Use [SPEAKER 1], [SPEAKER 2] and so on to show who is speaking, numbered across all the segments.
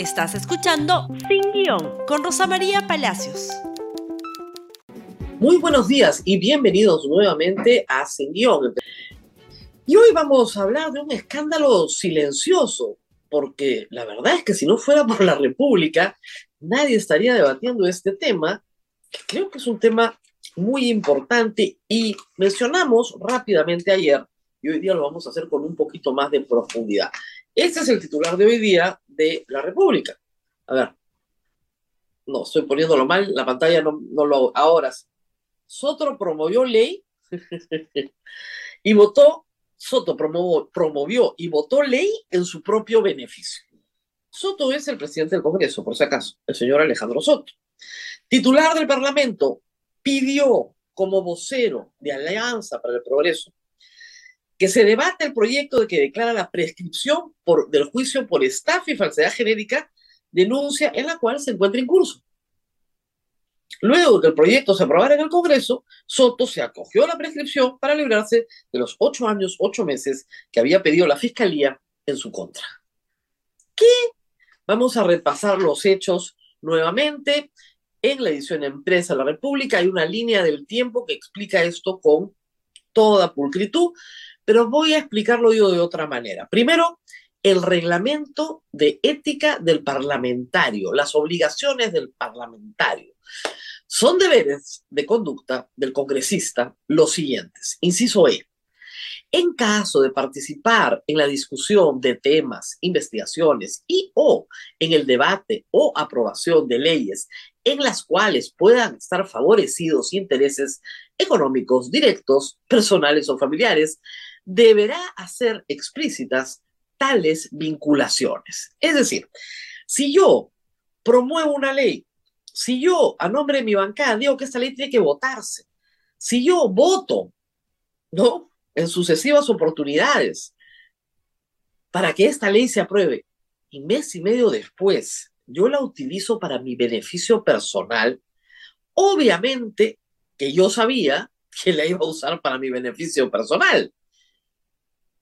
[SPEAKER 1] Estás escuchando Sin Guión con Rosa María Palacios.
[SPEAKER 2] Muy buenos días y bienvenidos nuevamente a Sin Guión. Y hoy vamos a hablar de un escándalo silencioso, porque la verdad es que si no fuera por la República, nadie estaría debatiendo este tema, que creo que es un tema muy importante y mencionamos rápidamente ayer, y hoy día lo vamos a hacer con un poquito más de profundidad. Este es el titular de hoy día de la República. A ver, no, estoy poniéndolo mal, la pantalla no, lo ahora. Soto promovió ley y votó, Soto promovió, promovió y votó ley en su propio beneficio. Soto es el presidente del Congreso, por si acaso, el señor Alejandro Soto. Titular del Parlamento, pidió como vocero de Alianza para el Progreso que se debate el proyecto de que declara la prescripción del juicio por estafa y falsedad genérica, denuncia en la cual se encuentra en curso. Luego de que el proyecto se aprobara en el Congreso, Soto se acogió a la prescripción para librarse de los ocho años, ocho meses que había pedido la Fiscalía en su contra. ¿Qué? Vamos a repasar los hechos nuevamente. En la edición Empresa de la República hay una línea del tiempo que explica esto con toda pulcritud pero voy a explicarlo yo de otra manera. Primero, el reglamento de ética del parlamentario, las obligaciones del parlamentario. Son deberes de conducta del congresista los siguientes. Inciso E. En caso de participar en la discusión de temas, investigaciones y o en el debate o aprobación de leyes en las cuales puedan estar favorecidos intereses económicos directos, personales o familiares, deberá hacer explícitas tales vinculaciones. Es decir, si yo promuevo una ley, si yo a nombre de mi bancada digo que esta ley tiene que votarse, si yo voto, ¿no? En sucesivas oportunidades para que esta ley se apruebe y mes y medio después yo la utilizo para mi beneficio personal, obviamente que yo sabía que la iba a usar para mi beneficio personal.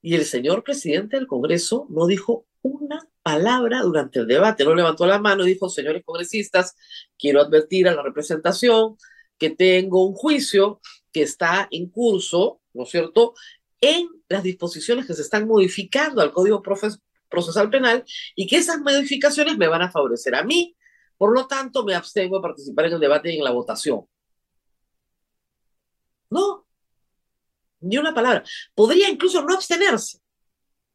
[SPEAKER 2] Y el señor presidente del Congreso no dijo una palabra durante el debate, no levantó la mano y dijo, señores congresistas, quiero advertir a la representación que tengo un juicio que está en curso, ¿no es cierto?, en las disposiciones que se están modificando al Código Procesal Penal y que esas modificaciones me van a favorecer a mí, por lo tanto me abstengo de participar en el debate y en la votación. No, ni una palabra. Podría incluso no abstenerse,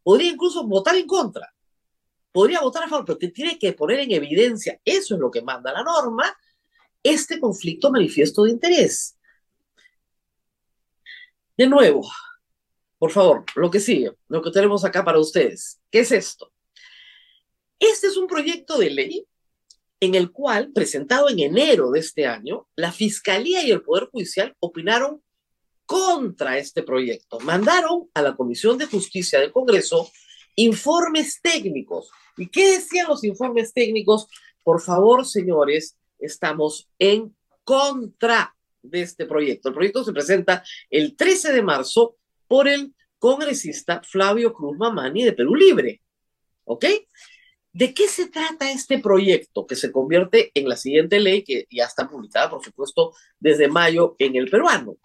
[SPEAKER 2] podría incluso votar en contra, podría votar a favor, pero que tiene que poner en evidencia, eso es lo que manda la norma, este conflicto manifiesto de interés. De nuevo, por favor, lo que sigue, lo que tenemos acá para ustedes. ¿Qué es esto? Este es un proyecto de ley en el cual, presentado en enero de este año, la Fiscalía y el Poder Judicial opinaron contra este proyecto. Mandaron a la Comisión de Justicia del Congreso informes técnicos. ¿Y qué decían los informes técnicos? Por favor, señores, estamos en contra de este proyecto. El proyecto se presenta el 13 de marzo por el congresista Flavio Cruz Mamani de Perú Libre. ¿Ok? ¿De qué se trata este proyecto que se convierte en la siguiente ley que ya está publicada, por supuesto, desde mayo en el peruano?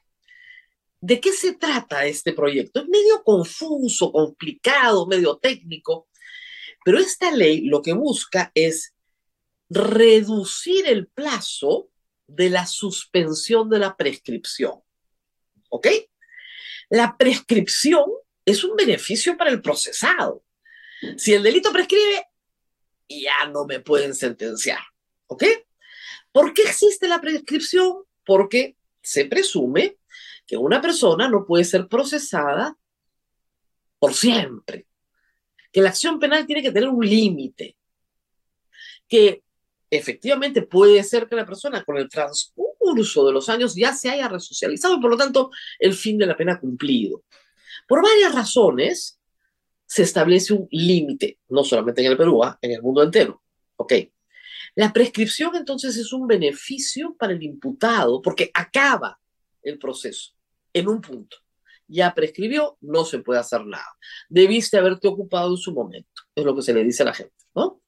[SPEAKER 2] ¿De qué se trata este proyecto? Es medio confuso, complicado, medio técnico, pero esta ley lo que busca es reducir el plazo de la suspensión de la prescripción. ¿Ok? La prescripción es un beneficio para el procesado. Si el delito prescribe, ya no me pueden sentenciar. ¿Ok? ¿Por qué existe la prescripción? Porque se presume que una persona no puede ser procesada por siempre, que la acción penal tiene que tener un límite, que efectivamente puede ser que la persona con el transcurso de los años ya se haya resocializado y por lo tanto el fin de la pena cumplido. Por varias razones se establece un límite, no solamente en el Perú, ¿ah? en el mundo entero. ¿Ok? La prescripción entonces es un beneficio para el imputado porque acaba el proceso en un punto. Ya prescribió, no se puede hacer nada. Debiste haberte ocupado en su momento, es lo que se le dice a la gente, ¿no?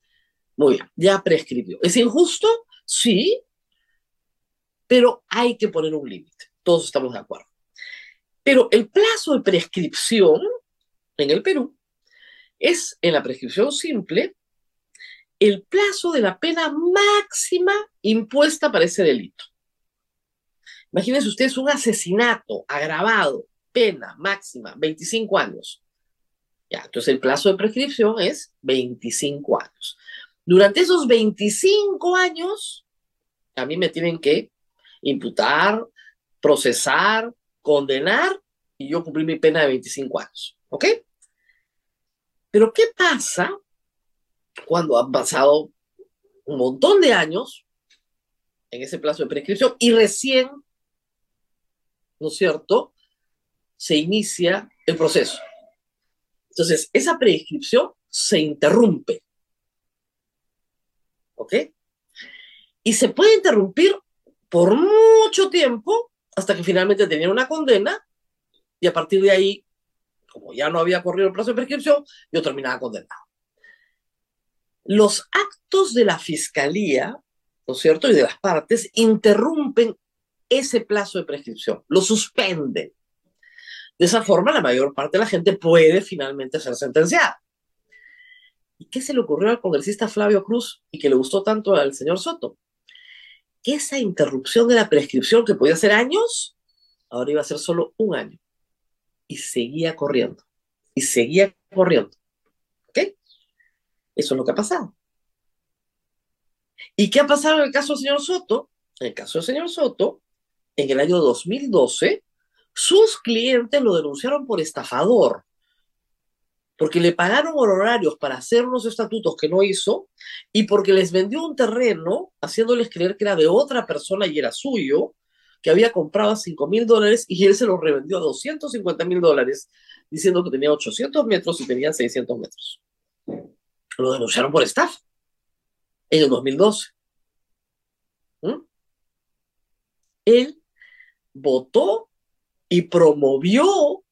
[SPEAKER 2] Muy bien, ya prescribió. ¿Es injusto? Sí, pero hay que poner un límite. Todos estamos de acuerdo. Pero el plazo de prescripción en el Perú es, en la prescripción simple, el plazo de la pena máxima impuesta para ese delito. Imagínense ustedes un asesinato agravado, pena máxima, 25 años. Ya, entonces el plazo de prescripción es 25 años. Durante esos 25 años, a mí me tienen que imputar, procesar, condenar y yo cumplir mi pena de 25 años. ¿Ok? Pero ¿qué pasa cuando han pasado un montón de años en ese plazo de prescripción y recién, ¿no es cierto?, se inicia el proceso. Entonces, esa prescripción se interrumpe. ¿Ok? Y se puede interrumpir por mucho tiempo hasta que finalmente tenían una condena y a partir de ahí, como ya no había corrido el plazo de prescripción, yo terminaba condenado. Los actos de la fiscalía, ¿no es cierto?, y de las partes interrumpen ese plazo de prescripción, lo suspenden. De esa forma, la mayor parte de la gente puede finalmente ser sentenciada. ¿Y qué se le ocurrió al congresista Flavio Cruz y que le gustó tanto al señor Soto? Que esa interrupción de la prescripción, que podía ser años, ahora iba a ser solo un año. Y seguía corriendo. Y seguía corriendo. ¿Ok? Eso es lo que ha pasado. ¿Y qué ha pasado en el caso del señor Soto? En el caso del señor Soto, en el año 2012, sus clientes lo denunciaron por estafador, porque le pagaron honorarios para hacer unos estatutos que no hizo y porque les vendió un terreno haciéndoles creer que era de otra persona y era suyo, que había comprado a 5 mil dólares y él se lo revendió a 250 mil dólares, diciendo que tenía 800 metros y tenía 600 metros. Lo denunciaron por estafa en el 2012. ¿Mm? Él votó y promovió,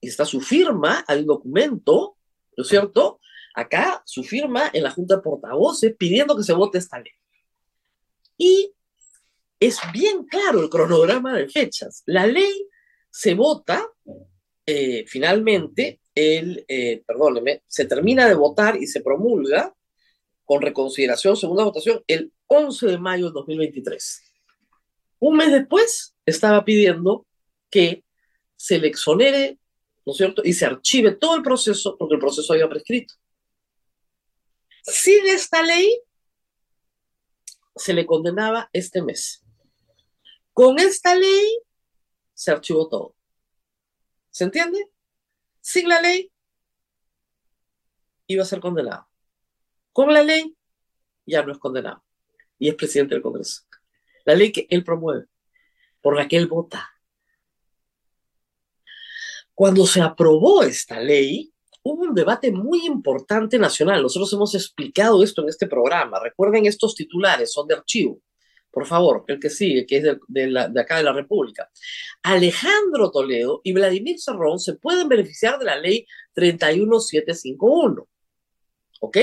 [SPEAKER 2] y está su firma, hay un documento, ¿no es cierto? Acá su firma en la Junta de Portavoces pidiendo que se vote esta ley. Y es bien claro el cronograma de fechas. La ley se vota eh, finalmente, el, eh, perdóneme, se termina de votar y se promulga con reconsideración, segunda votación, el 11 de mayo de 2023. Un mes después estaba pidiendo que se le exonere, ¿no es cierto? Y se archive todo el proceso porque el proceso había prescrito. Sin esta ley, se le condenaba este mes. Con esta ley, se archivó todo. ¿Se entiende? Sin la ley, iba a ser condenado. Con la ley, ya no es condenado. Y es presidente del Congreso. La ley que él promueve, por la que él vota. Cuando se aprobó esta ley, hubo un debate muy importante nacional. Nosotros hemos explicado esto en este programa. Recuerden estos titulares, son de archivo. Por favor, el que sigue, que es de, acá de la República. Alejandro Toledo y Vladimir Cerrón se pueden beneficiar de la ley 31751. ¿Ok?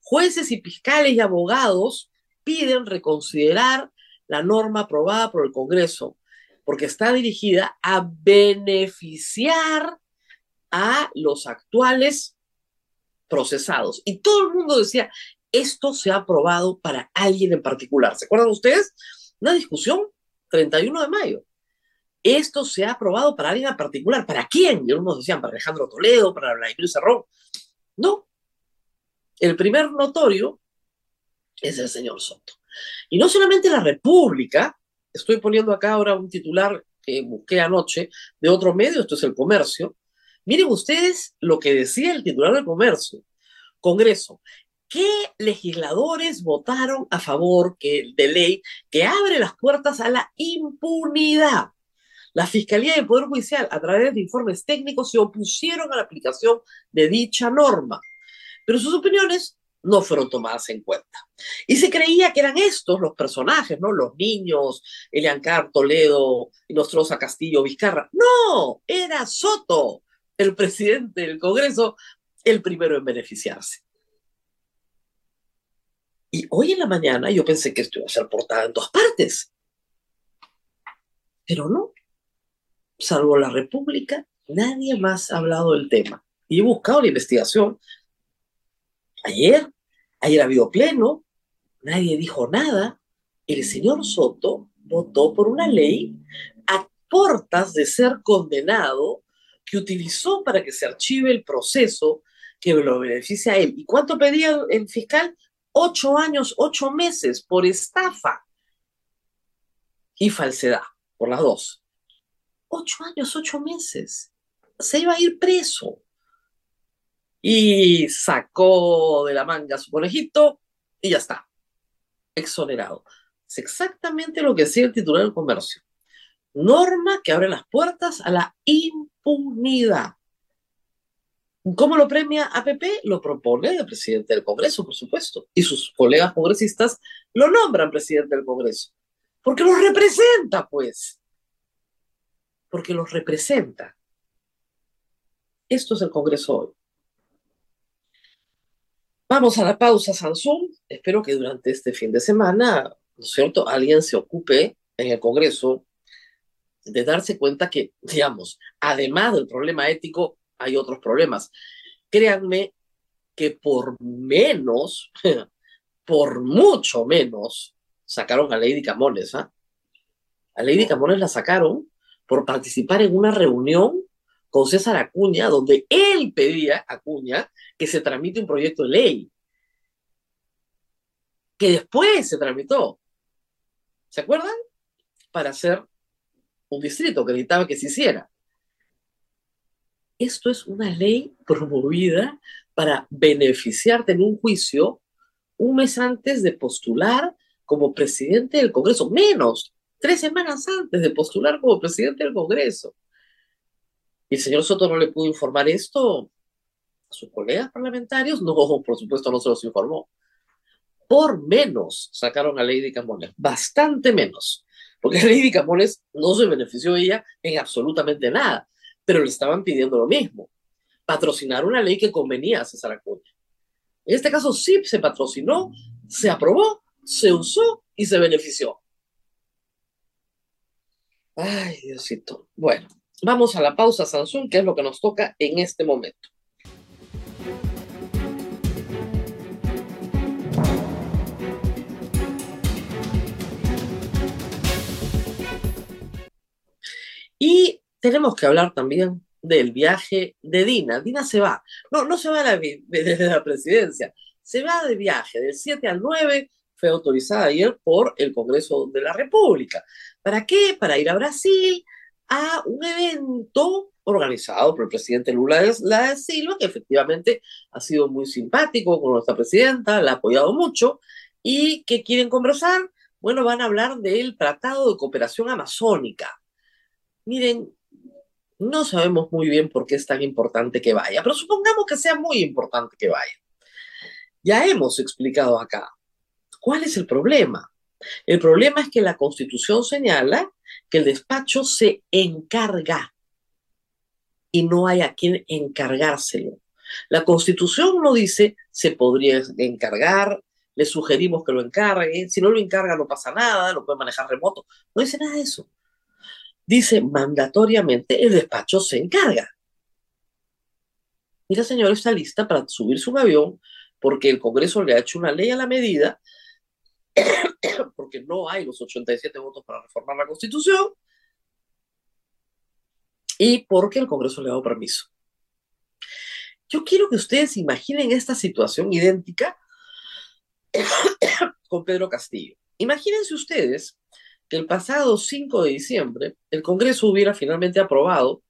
[SPEAKER 2] Jueces y fiscales y abogados piden reconsiderar la norma aprobada por el Congreso porque está dirigida a beneficiar a los actuales procesados. Y todo el mundo decía, esto se ha aprobado para alguien en particular. ¿Se acuerdan ustedes? Una discusión, 31 de mayo. Esto se ha aprobado para alguien en particular. ¿Para quién? Y algunos decían, para Alejandro Toledo, para Vladimir Cerrón. No. El primer notorio es el señor Soto. Y no solamente la República, estoy poniendo acá ahora un titular que busqué anoche de otro medio, esto es el comercio. Miren ustedes lo que decía el titular del comercio. Congreso, ¿qué legisladores votaron a favor de ley que abre las puertas a la impunidad? La Fiscalía y el Poder Judicial, a través de informes técnicos, se opusieron a la aplicación de dicha norma. Pero sus opiniones no fueron tomadas en cuenta. Y se creía que eran estos los personajes, ¿no? Los niños, Eliancar, Toledo, Nostroza, Castillo, Vizcarra. No, era Soto, el presidente del Congreso, el primero en beneficiarse. Y hoy en la mañana yo pensé que esto iba a ser portada en dos partes. Pero no. Salvo la República, nadie más ha hablado del tema. Y he buscado la investigación. Ayer, ayer ha habido pleno, nadie dijo nada. El señor Soto votó por una ley a portas de ser condenado que utilizó para que se archive el proceso que lo beneficia a él. ¿Y cuánto pedía el fiscal? ocho años, ocho meses por estafa y falsedad, por las dos. Ocho años, ocho meses. Se iba a ir preso. Y sacó de la manga su conejito y ya está. Exonerado. Es exactamente lo que decía el titular del comercio. Norma que abre las puertas a la impunidad. ¿Cómo lo premia APP? Lo propone el presidente del Congreso, por supuesto, y sus colegas congresistas lo nombran presidente del Congreso. Porque los representa, pues. Porque los representa. Esto es el Congreso hoy. Vamos a la pausa, Samsung. Espero que durante este fin de semana, ¿no es cierto?, alguien se ocupe en el Congreso de darse cuenta que, digamos, además del problema ético, hay otros problemas. Créanme que por menos, por mucho menos, sacaron a Lady Camones. ¿ah? A Lady Camones la sacaron por participar en una reunión con César Acuña, donde él pedía a Acuña que se tramite un proyecto de ley, que después se tramitó. ¿Se acuerdan? Para hacer un distrito que necesitaba que se hiciera. Esto es una ley promovida para beneficiarte en un juicio un mes antes de postular como presidente del Congreso, menos tres semanas antes de postular como presidente del Congreso. ¿Y el señor Soto no le pudo informar esto a sus colegas parlamentarios? No, por supuesto no se los informó. Por menos sacaron a Lady Camones, bastante menos, porque Lady Camones no se benefició ella en absolutamente nada pero le estaban pidiendo lo mismo, patrocinar una ley que convenía a César Acuña. En este caso sí se patrocinó, se aprobó, se usó y se benefició. Ay, Diosito. Bueno, vamos a la pausa, Samsung, que es lo que nos toca en este momento. Y tenemos que hablar también del viaje de Dina. Dina se va. No, no se va desde la, presidencia. Se va de viaje del 7 al 9. Fue autorizada ayer por el Congreso de la República. ¿Para qué? Para ir a Brasil a un evento organizado por el presidente Lula de Silva, que efectivamente ha sido muy simpático con nuestra presidenta, la ha apoyado mucho, y que quieren conversar. Bueno, van a hablar del Tratado de Cooperación Amazónica. Miren, no sabemos muy bien por qué es tan importante que vaya, pero supongamos que sea muy importante que vaya. Ya hemos explicado acá cuál es el problema. El problema es que la Constitución señala que el despacho se encarga y no hay a quien encargárselo. La Constitución no dice se podría encargar, le sugerimos que lo encargue, si no lo encarga no pasa nada, lo puede manejar remoto, no dice nada de eso dice mandatoriamente el despacho se encarga. Y la señora está lista para subirse un avión porque el Congreso le ha hecho una ley a la medida, porque no hay los 87 votos para reformar la Constitución y porque el Congreso le ha dado permiso. Yo quiero que ustedes imaginen esta situación idéntica con Pedro Castillo. Imagínense ustedes que el pasado 5 de diciembre el Congreso hubiera finalmente aprobado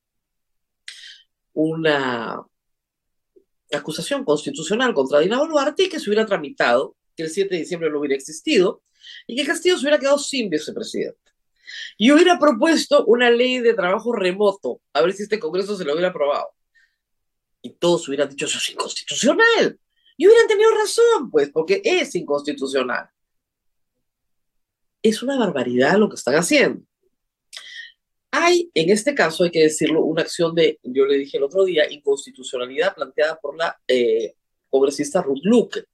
[SPEAKER 2] una acusación constitucional contra Dina Boluarte y que se hubiera tramitado, que el 7 de diciembre no hubiera existido y que Castillo se hubiera quedado sin vicepresidente. Y hubiera propuesto una ley de trabajo remoto, a ver si este Congreso se lo hubiera aprobado. Y todos hubieran dicho, eso es inconstitucional. Y hubieran tenido razón, pues, porque es inconstitucional es una barbaridad lo que están haciendo. Hay, en este caso, hay que decirlo, una acción de, yo le dije el otro día, inconstitucionalidad planteada por la eh, congresista Ruth Luque.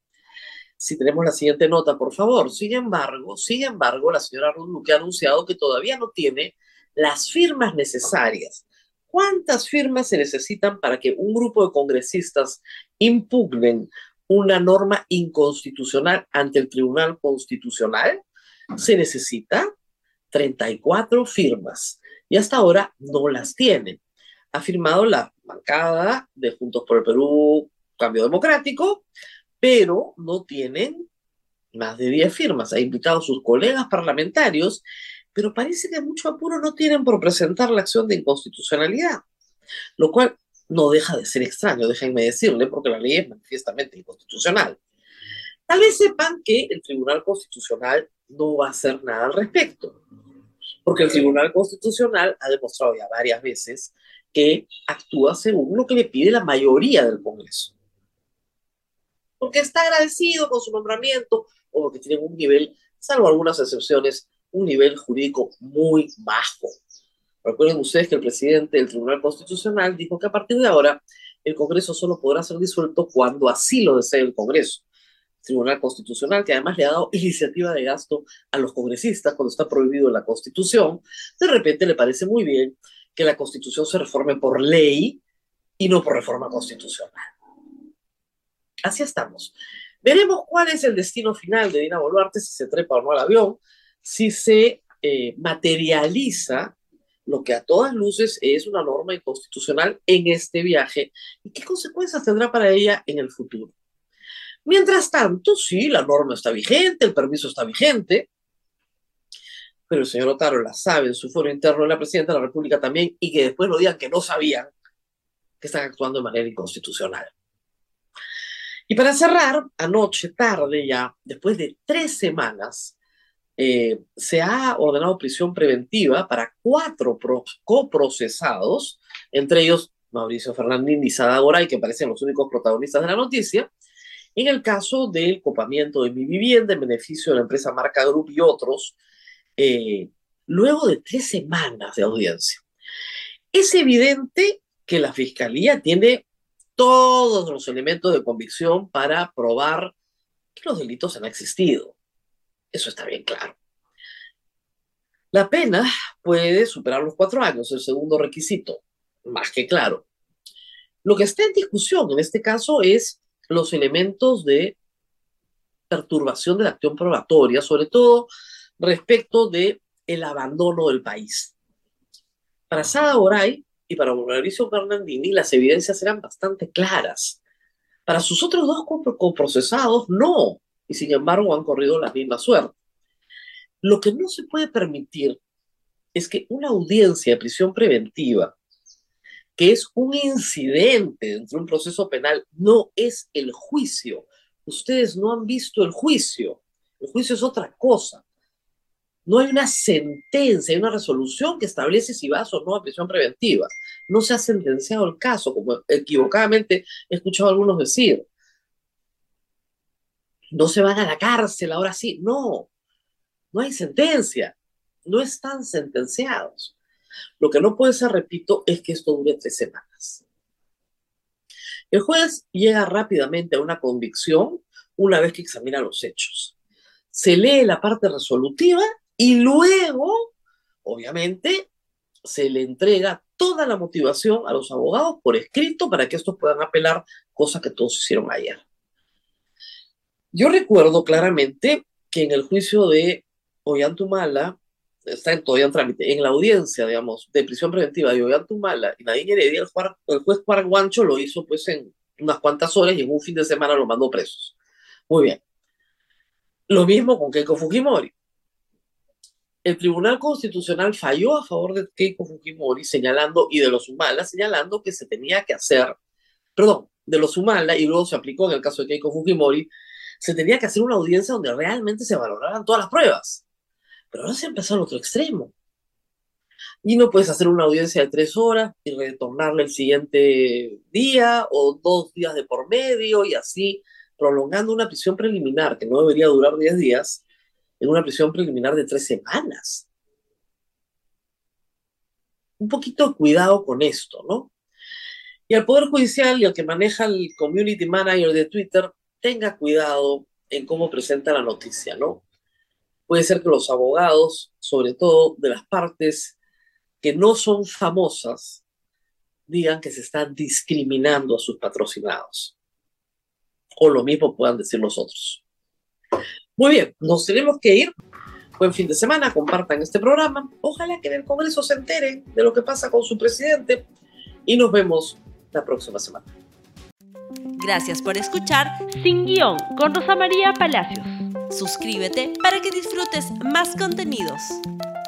[SPEAKER 2] Si tenemos la siguiente nota, por favor. Sin embargo, sin embargo, la señora Ruth ha anunciado que todavía no tiene las firmas necesarias. ¿Cuántas firmas se necesitan para que un grupo de congresistas impugnen una norma inconstitucional ante el Tribunal Constitucional? Se necesita 34 firmas y hasta ahora no las tienen. Ha firmado la bancada de Juntos por el Perú, Cambio Democrático, pero no tienen más de 10 firmas. Ha invitado a sus colegas parlamentarios, pero parece que mucho apuro no tienen por presentar la acción de inconstitucionalidad, lo cual no deja de ser extraño, déjenme decirle, porque la ley es manifiestamente inconstitucional. Tal vez sepan que el Tribunal Constitucional no va a hacer nada al respecto, porque el Tribunal Constitucional ha demostrado ya varias veces que actúa según lo que le pide la mayoría del Congreso. Porque está agradecido con su nombramiento o porque tienen un nivel, salvo algunas excepciones, un nivel jurídico muy bajo. Recuerden ustedes que el presidente del Tribunal Constitucional dijo que a partir de ahora el Congreso solo podrá ser disuelto cuando así lo desee el Congreso. Tribunal Constitucional, que además le ha dado iniciativa de gasto a los congresistas cuando está prohibido en la Constitución, de repente le parece muy bien que la Constitución se reforme por ley y no por reforma constitucional. Así estamos. Veremos cuál es el destino final de Dina Boluarte, si se trepa o no al avión, si se eh, materializa lo que a todas luces es una norma inconstitucional en este viaje y qué consecuencias tendrá para ella en el futuro. Mientras tanto, sí, la norma está vigente, el permiso está vigente, pero el señor Otaro la sabe en su foro interno de la presidenta de la República también, y que después lo digan que no sabían que están actuando de manera inconstitucional. Y para cerrar, anoche, tarde ya, después de tres semanas, eh, se ha ordenado prisión preventiva para cuatro coprocesados, entre ellos Mauricio Fernández y Sada Goray, que parecen los únicos protagonistas de la noticia, en el caso del copamiento de mi vivienda en beneficio de la empresa Marca Group y otros, eh, luego de tres semanas de audiencia. Es evidente que la Fiscalía tiene todos los elementos de convicción para probar que los delitos han existido. Eso está bien claro. La pena puede superar los cuatro años, el segundo requisito, más que claro. Lo que está en discusión en este caso es los elementos de perturbación de la acción probatoria, sobre todo respecto de el abandono del país. Para Sada y para Mauricio Bernardini las evidencias eran bastante claras. Para sus otros dos coprocesados, no, y sin embargo han corrido la misma suerte. Lo que no se puede permitir es que una audiencia de prisión preventiva que es un incidente dentro de un proceso penal, no es el juicio. Ustedes no han visto el juicio. El juicio es otra cosa. No hay una sentencia, hay una resolución que establece si vas o no a prisión preventiva. No se ha sentenciado el caso, como equivocadamente he escuchado algunos decir. No se van a la cárcel, ahora sí. No, no hay sentencia. No están sentenciados. Lo que no puede ser, repito, es que esto dure tres semanas. El juez llega rápidamente a una convicción una vez que examina los hechos. Se lee la parte resolutiva y luego, obviamente, se le entrega toda la motivación a los abogados por escrito para que estos puedan apelar, cosa que todos hicieron ayer. Yo recuerdo claramente que en el juicio de Ollantumala, está todavía en trámite, en la audiencia, digamos, de prisión preventiva de Ollantumala y Nadine Heredia, el, el juez Juan Guancho lo hizo pues en unas cuantas horas y en un fin de semana lo mandó presos. Muy bien. Lo mismo con Keiko Fujimori. El Tribunal Constitucional falló a favor de Keiko Fujimori señalando, y de los Humala, señalando que se tenía que hacer, perdón, de los Humala, y luego se aplicó en el caso de Keiko Fujimori, se tenía que hacer una audiencia donde realmente se valoraran todas las pruebas pero ahora se ha empezado al otro extremo. Y no puedes hacer una audiencia de tres horas y retornarle el siguiente día o dos días de por medio y así prolongando una prisión preliminar que no debería durar diez días en una prisión preliminar de tres semanas. Un poquito de cuidado con esto, ¿no? Y al Poder Judicial y al que maneja el Community Manager de Twitter, tenga cuidado en cómo presenta la noticia, ¿no? Puede ser que los abogados, sobre todo de las partes que no son famosas, digan que se están discriminando a sus patrocinados. O lo mismo puedan decir los otros. Muy bien, nos tenemos que ir. Buen fin de semana, compartan este programa. Ojalá que en el Congreso se enteren de lo que pasa con su presidente y nos vemos la próxima semana.
[SPEAKER 1] Gracias por escuchar Sin Guión con Rosa María Palacios. Suscríbete para que disfrutes más contenidos.